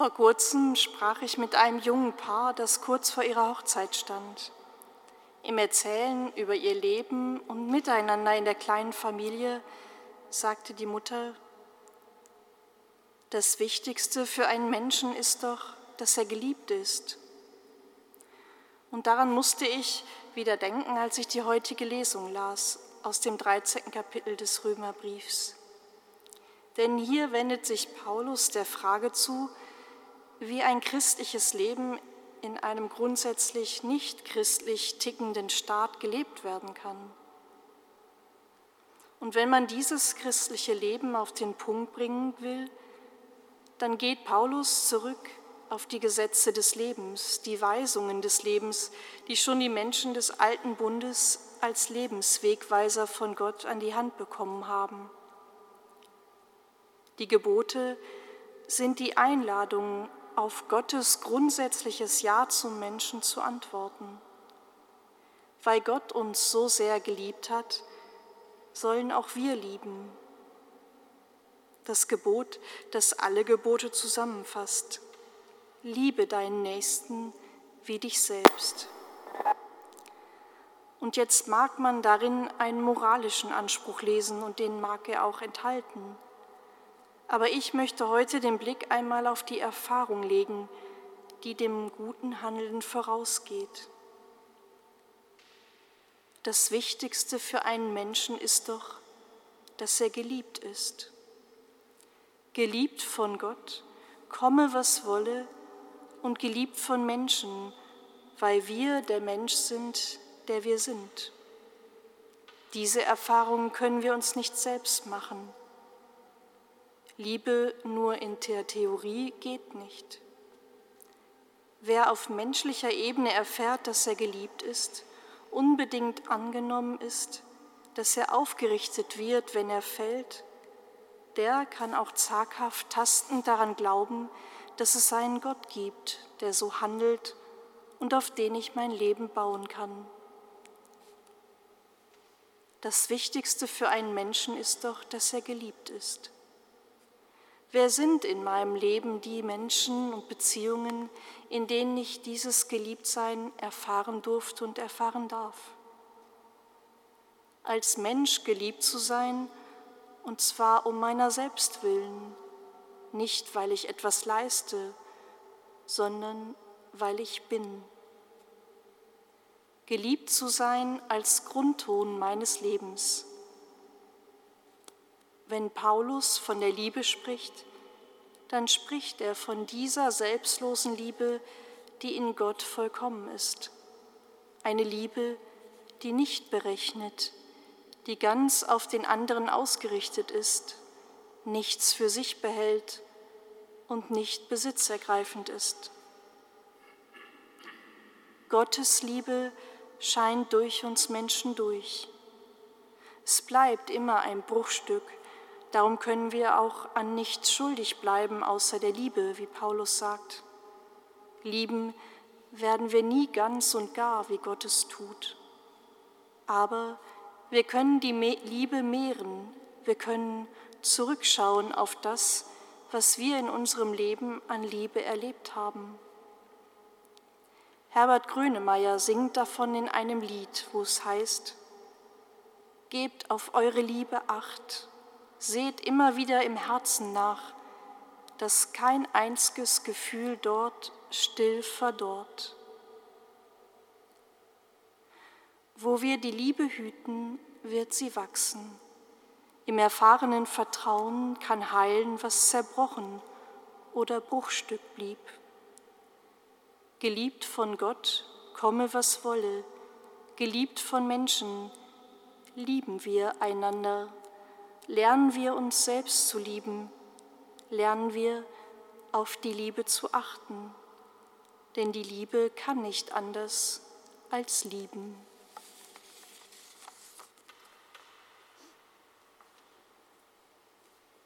Vor kurzem sprach ich mit einem jungen Paar, das kurz vor ihrer Hochzeit stand. Im Erzählen über ihr Leben und Miteinander in der kleinen Familie sagte die Mutter, das Wichtigste für einen Menschen ist doch, dass er geliebt ist. Und daran musste ich wieder denken, als ich die heutige Lesung las aus dem 13. Kapitel des Römerbriefs. Denn hier wendet sich Paulus der Frage zu, wie ein christliches Leben in einem grundsätzlich nicht christlich tickenden Staat gelebt werden kann. Und wenn man dieses christliche Leben auf den Punkt bringen will, dann geht Paulus zurück auf die Gesetze des Lebens, die Weisungen des Lebens, die schon die Menschen des alten Bundes als Lebenswegweiser von Gott an die Hand bekommen haben. Die Gebote sind die Einladungen auf Gottes grundsätzliches Ja zum Menschen zu antworten. Weil Gott uns so sehr geliebt hat, sollen auch wir lieben. Das Gebot, das alle Gebote zusammenfasst. Liebe deinen Nächsten wie dich selbst. Und jetzt mag man darin einen moralischen Anspruch lesen und den mag er auch enthalten. Aber ich möchte heute den Blick einmal auf die Erfahrung legen, die dem guten Handeln vorausgeht. Das Wichtigste für einen Menschen ist doch, dass er geliebt ist. Geliebt von Gott, komme was wolle, und geliebt von Menschen, weil wir der Mensch sind, der wir sind. Diese Erfahrungen können wir uns nicht selbst machen. Liebe nur in der Theorie geht nicht. Wer auf menschlicher Ebene erfährt, dass er geliebt ist, unbedingt angenommen ist, dass er aufgerichtet wird, wenn er fällt, der kann auch zaghaft tastend daran glauben, dass es einen Gott gibt, der so handelt und auf den ich mein Leben bauen kann. Das Wichtigste für einen Menschen ist doch, dass er geliebt ist. Wer sind in meinem Leben die Menschen und Beziehungen, in denen ich dieses Geliebtsein erfahren durfte und erfahren darf? Als Mensch geliebt zu sein, und zwar um meiner selbst willen, nicht weil ich etwas leiste, sondern weil ich bin. Geliebt zu sein als Grundton meines Lebens wenn Paulus von der Liebe spricht, dann spricht er von dieser selbstlosen Liebe, die in Gott vollkommen ist. Eine Liebe, die nicht berechnet, die ganz auf den anderen ausgerichtet ist, nichts für sich behält und nicht besitzergreifend ist. Gottes Liebe scheint durch uns Menschen durch. Es bleibt immer ein Bruchstück Darum können wir auch an nichts schuldig bleiben außer der Liebe, wie Paulus sagt. Lieben werden wir nie ganz und gar, wie Gott es tut. Aber wir können die Liebe mehren, wir können zurückschauen auf das, was wir in unserem Leben an Liebe erlebt haben. Herbert Grönemeyer singt davon in einem Lied, wo es heißt, Gebt auf eure Liebe acht seht immer wieder im Herzen nach, dass kein einziges Gefühl dort still verdorrt. Wo wir die Liebe hüten, wird sie wachsen. Im erfahrenen Vertrauen kann heilen, was zerbrochen oder Bruchstück blieb. Geliebt von Gott, komme was wolle, geliebt von Menschen, lieben wir einander lernen wir uns selbst zu lieben, lernen wir auf die Liebe zu achten, denn die Liebe kann nicht anders als lieben.